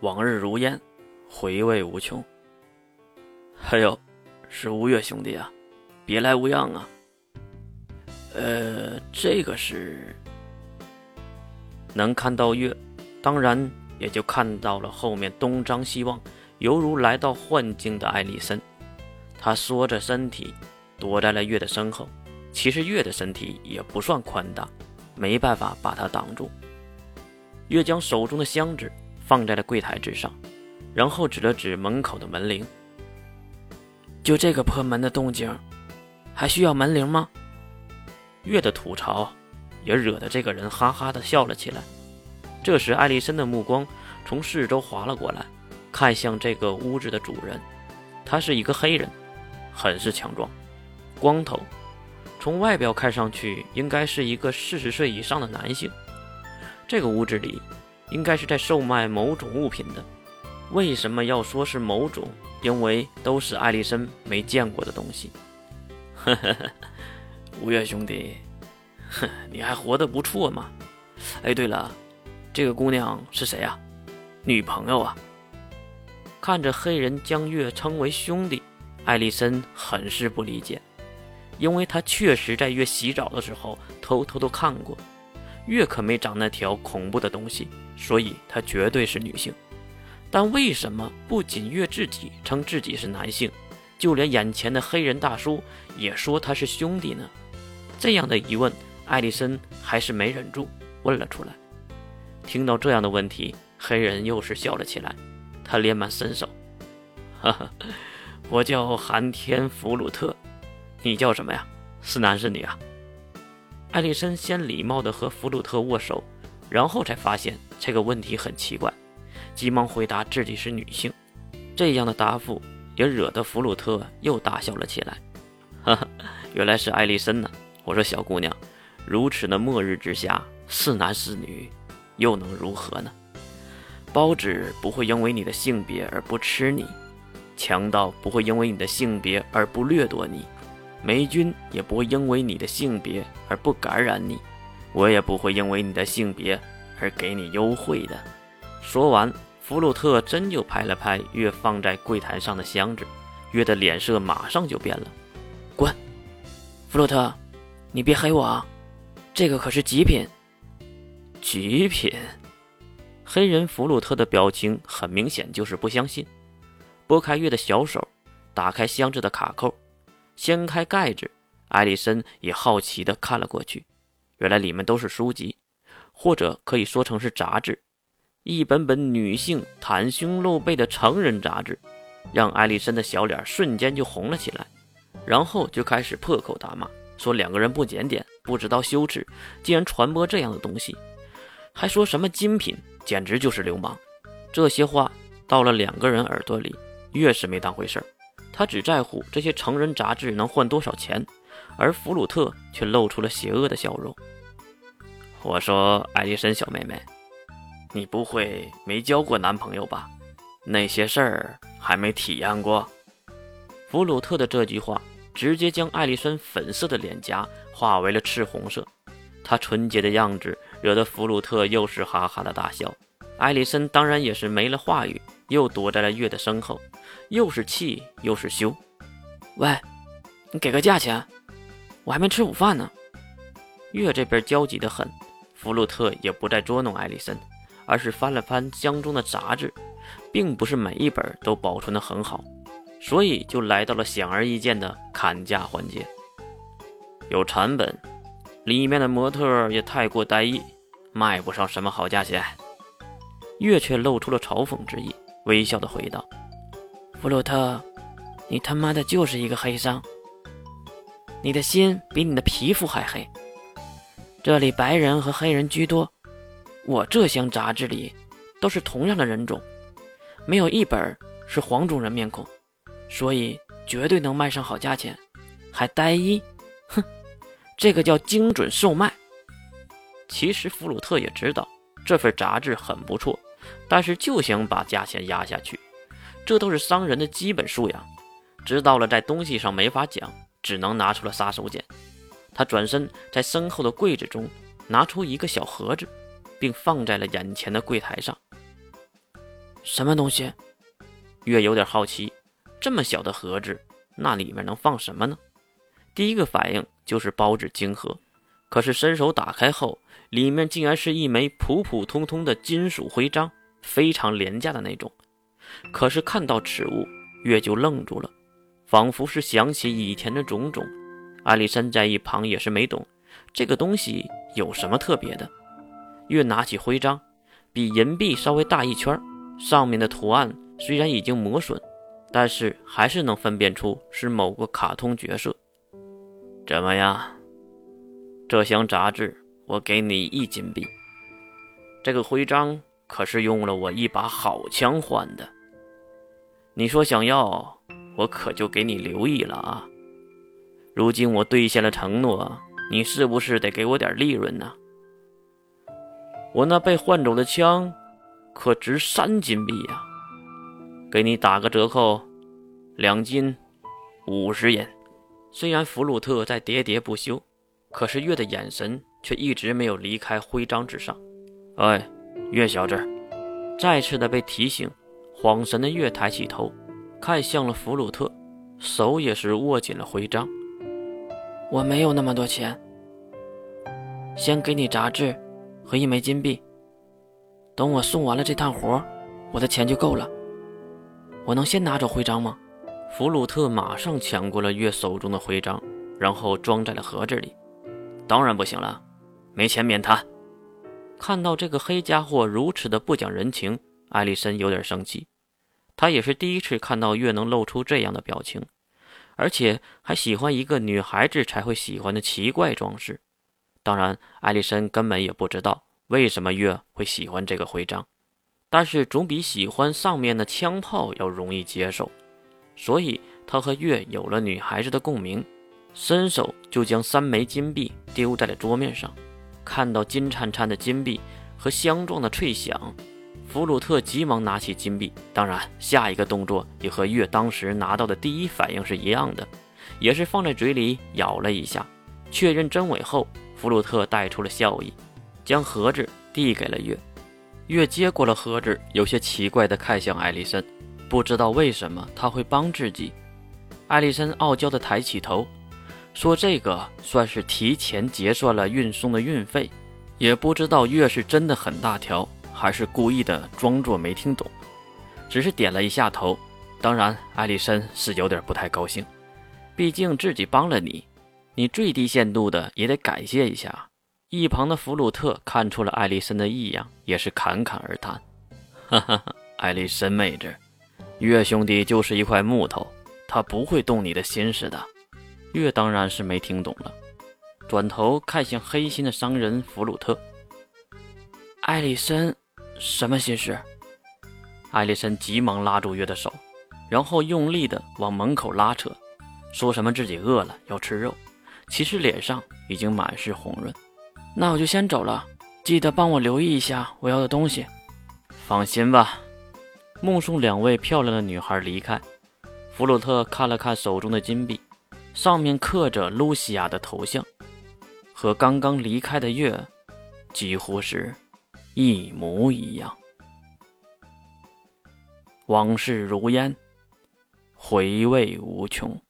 往日如烟，回味无穷。哎呦，是吴越兄弟啊，别来无恙啊。呃，这个是能看到月，当然也就看到了后面东张西望，犹如来到幻境的艾丽森。他缩着身体躲在了月的身后。其实月的身体也不算宽大，没办法把他挡住。月将手中的箱子放在了柜台之上，然后指了指门口的门铃。就这个破门的动静，还需要门铃吗？月的吐槽也惹得这个人哈哈的笑了起来。这时，艾丽森的目光从四周划了过来，看向这个屋子的主人。他是一个黑人，很是强壮，光头。从外表看上去，应该是一个四十岁以上的男性。这个屋子里，应该是在售卖某种物品的。为什么要说是某种？因为都是艾丽森没见过的东西。呵呵呵，吴越兄弟，哼，你还活得不错嘛。哎，对了，这个姑娘是谁啊？女朋友啊？看着黑人将月称为兄弟，艾丽森很是不理解。因为他确实在月洗澡的时候偷偷的看过，月可没长那条恐怖的东西，所以她绝对是女性。但为什么不仅月自己称自己是男性，就连眼前的黑人大叔也说他是兄弟呢？这样的疑问，艾丽森还是没忍住问了出来。听到这样的问题，黑人又是笑了起来，他连忙伸手：“哈哈，我叫寒天弗鲁特。”你叫什么呀？是男是女啊？艾丽森先礼貌地和弗鲁特握手，然后才发现这个问题很奇怪，急忙回答自己是女性。这样的答复也惹得弗鲁特又大笑了起来。哈哈，原来是艾丽森呢！我说小姑娘，如此的末日之下，是男是女，又能如何呢？包子不会因为你的性别而不吃你，强盗不会因为你的性别而不掠夺你。霉菌也不会因为你的性别而不感染你，我也不会因为你的性别而给你优惠的。说完，弗鲁特真就拍了拍月放在柜台上的箱子，月的脸色马上就变了。滚，弗鲁特，你别黑我啊！这个可是极品。极品？黑人弗鲁特的表情很明显就是不相信，拨开月的小手，打开箱子的卡扣。掀开盖子，艾丽森也好奇地看了过去。原来里面都是书籍，或者可以说成是杂志，一本本女性袒胸露背的成人杂志，让艾丽森的小脸瞬间就红了起来。然后就开始破口大骂，说两个人不检点，不知道羞耻，竟然传播这样的东西，还说什么精品，简直就是流氓。这些话到了两个人耳朵里，越是没当回事儿。他只在乎这些成人杂志能换多少钱，而弗鲁特却露出了邪恶的笑容。我说：“艾丽森小妹妹，你不会没交过男朋友吧？那些事儿还没体验过。”弗鲁特的这句话直接将艾丽森粉色的脸颊化为了赤红色，她纯洁的样子惹得弗鲁特又是哈哈的大笑。艾丽森当然也是没了话语，又躲在了月的身后。又是气又是羞，喂，你给个价钱，我还没吃午饭呢。月这边焦急的很，弗洛特也不再捉弄艾丽森，而是翻了翻箱中的杂志，并不是每一本都保存的很好，所以就来到了显而易见的砍价环节。有成本，里面的模特也太过单一，卖不上什么好价钱。月却露出了嘲讽之意，微笑的回道。弗鲁特，你他妈的就是一个黑商！你的心比你的皮肤还黑。这里白人和黑人居多，我这箱杂志里都是同样的人种，没有一本是黄种人面孔，所以绝对能卖上好价钱。还单一？哼，这个叫精准售卖。其实弗鲁特也知道这份杂志很不错，但是就想把价钱压下去。这都是商人的基本素养，知道了在东西上没法讲，只能拿出了杀手锏。他转身在身后的柜子中拿出一个小盒子，并放在了眼前的柜台上。什么东西？月有点好奇，这么小的盒子，那里面能放什么呢？第一个反应就是包纸巾盒，可是伸手打开后，里面竟然是一枚普普通通的金属徽章，非常廉价的那种。可是看到此物，月就愣住了，仿佛是想起以前的种种。艾丽森在一旁也是没懂，这个东西有什么特别的？月拿起徽章，比银币稍微大一圈，上面的图案。虽然已经磨损，但是还是能分辨出是某个卡通角色。怎么样？这箱杂志我给你一金币。这个徽章可是用了我一把好枪换的。你说想要，我可就给你留意了啊！如今我兑现了承诺，你是不是得给我点利润呢？我那被换走的枪，可值三金币呀！给你打个折扣，两斤五十银。虽然弗鲁特在喋喋不休，可是月的眼神却一直没有离开徽章之上。哎，月小子，再次的被提醒，恍神的月抬起头，看向了弗鲁特，手也是握紧了徽章。我没有那么多钱，先给你杂志和一枚金币。等我送完了这趟活，我的钱就够了。我能先拿走徽章吗？弗鲁特马上抢过了月手中的徽章，然后装在了盒子里。当然不行了，没钱免谈。看到这个黑家伙如此的不讲人情，艾丽森有点生气。他也是第一次看到月能露出这样的表情，而且还喜欢一个女孩子才会喜欢的奇怪装饰。当然，艾丽森根本也不知道为什么月会喜欢这个徽章。但是总比喜欢上面的枪炮要容易接受，所以他和月有了女孩子的共鸣，伸手就将三枚金币丢在了桌面上。看到金灿灿的金币和相撞的脆响，弗鲁特急忙拿起金币。当然，下一个动作也和月当时拿到的第一反应是一样的，也是放在嘴里咬了一下，确认真伪后，弗鲁特带出了笑意，将盒子递给了月。月接过了盒子，有些奇怪地看向艾丽森，不知道为什么他会帮自己。艾丽森傲娇地抬起头，说：“这个算是提前结算了运送的运费。”也不知道月是真的很大条，还是故意的装作没听懂，只是点了一下头。当然，艾丽森是有点不太高兴，毕竟自己帮了你，你最低限度的也得感谢一下。一旁的弗鲁特看出了艾丽森的异样，也是侃侃而谈：“哈哈哈，艾丽森妹子，月兄弟就是一块木头，他不会动你的心思的。”月当然是没听懂了，转头看向黑心的商人弗鲁特：“艾丽森，什么心事？”艾丽森急忙拉住月的手，然后用力的往门口拉扯，说什么自己饿了要吃肉，其实脸上已经满是红润。那我就先走了，记得帮我留意一下我要的东西。放心吧。目送两位漂亮的女孩离开，弗鲁特看了看手中的金币，上面刻着露西亚的头像，和刚刚离开的月几乎是一模一样。往事如烟，回味无穷。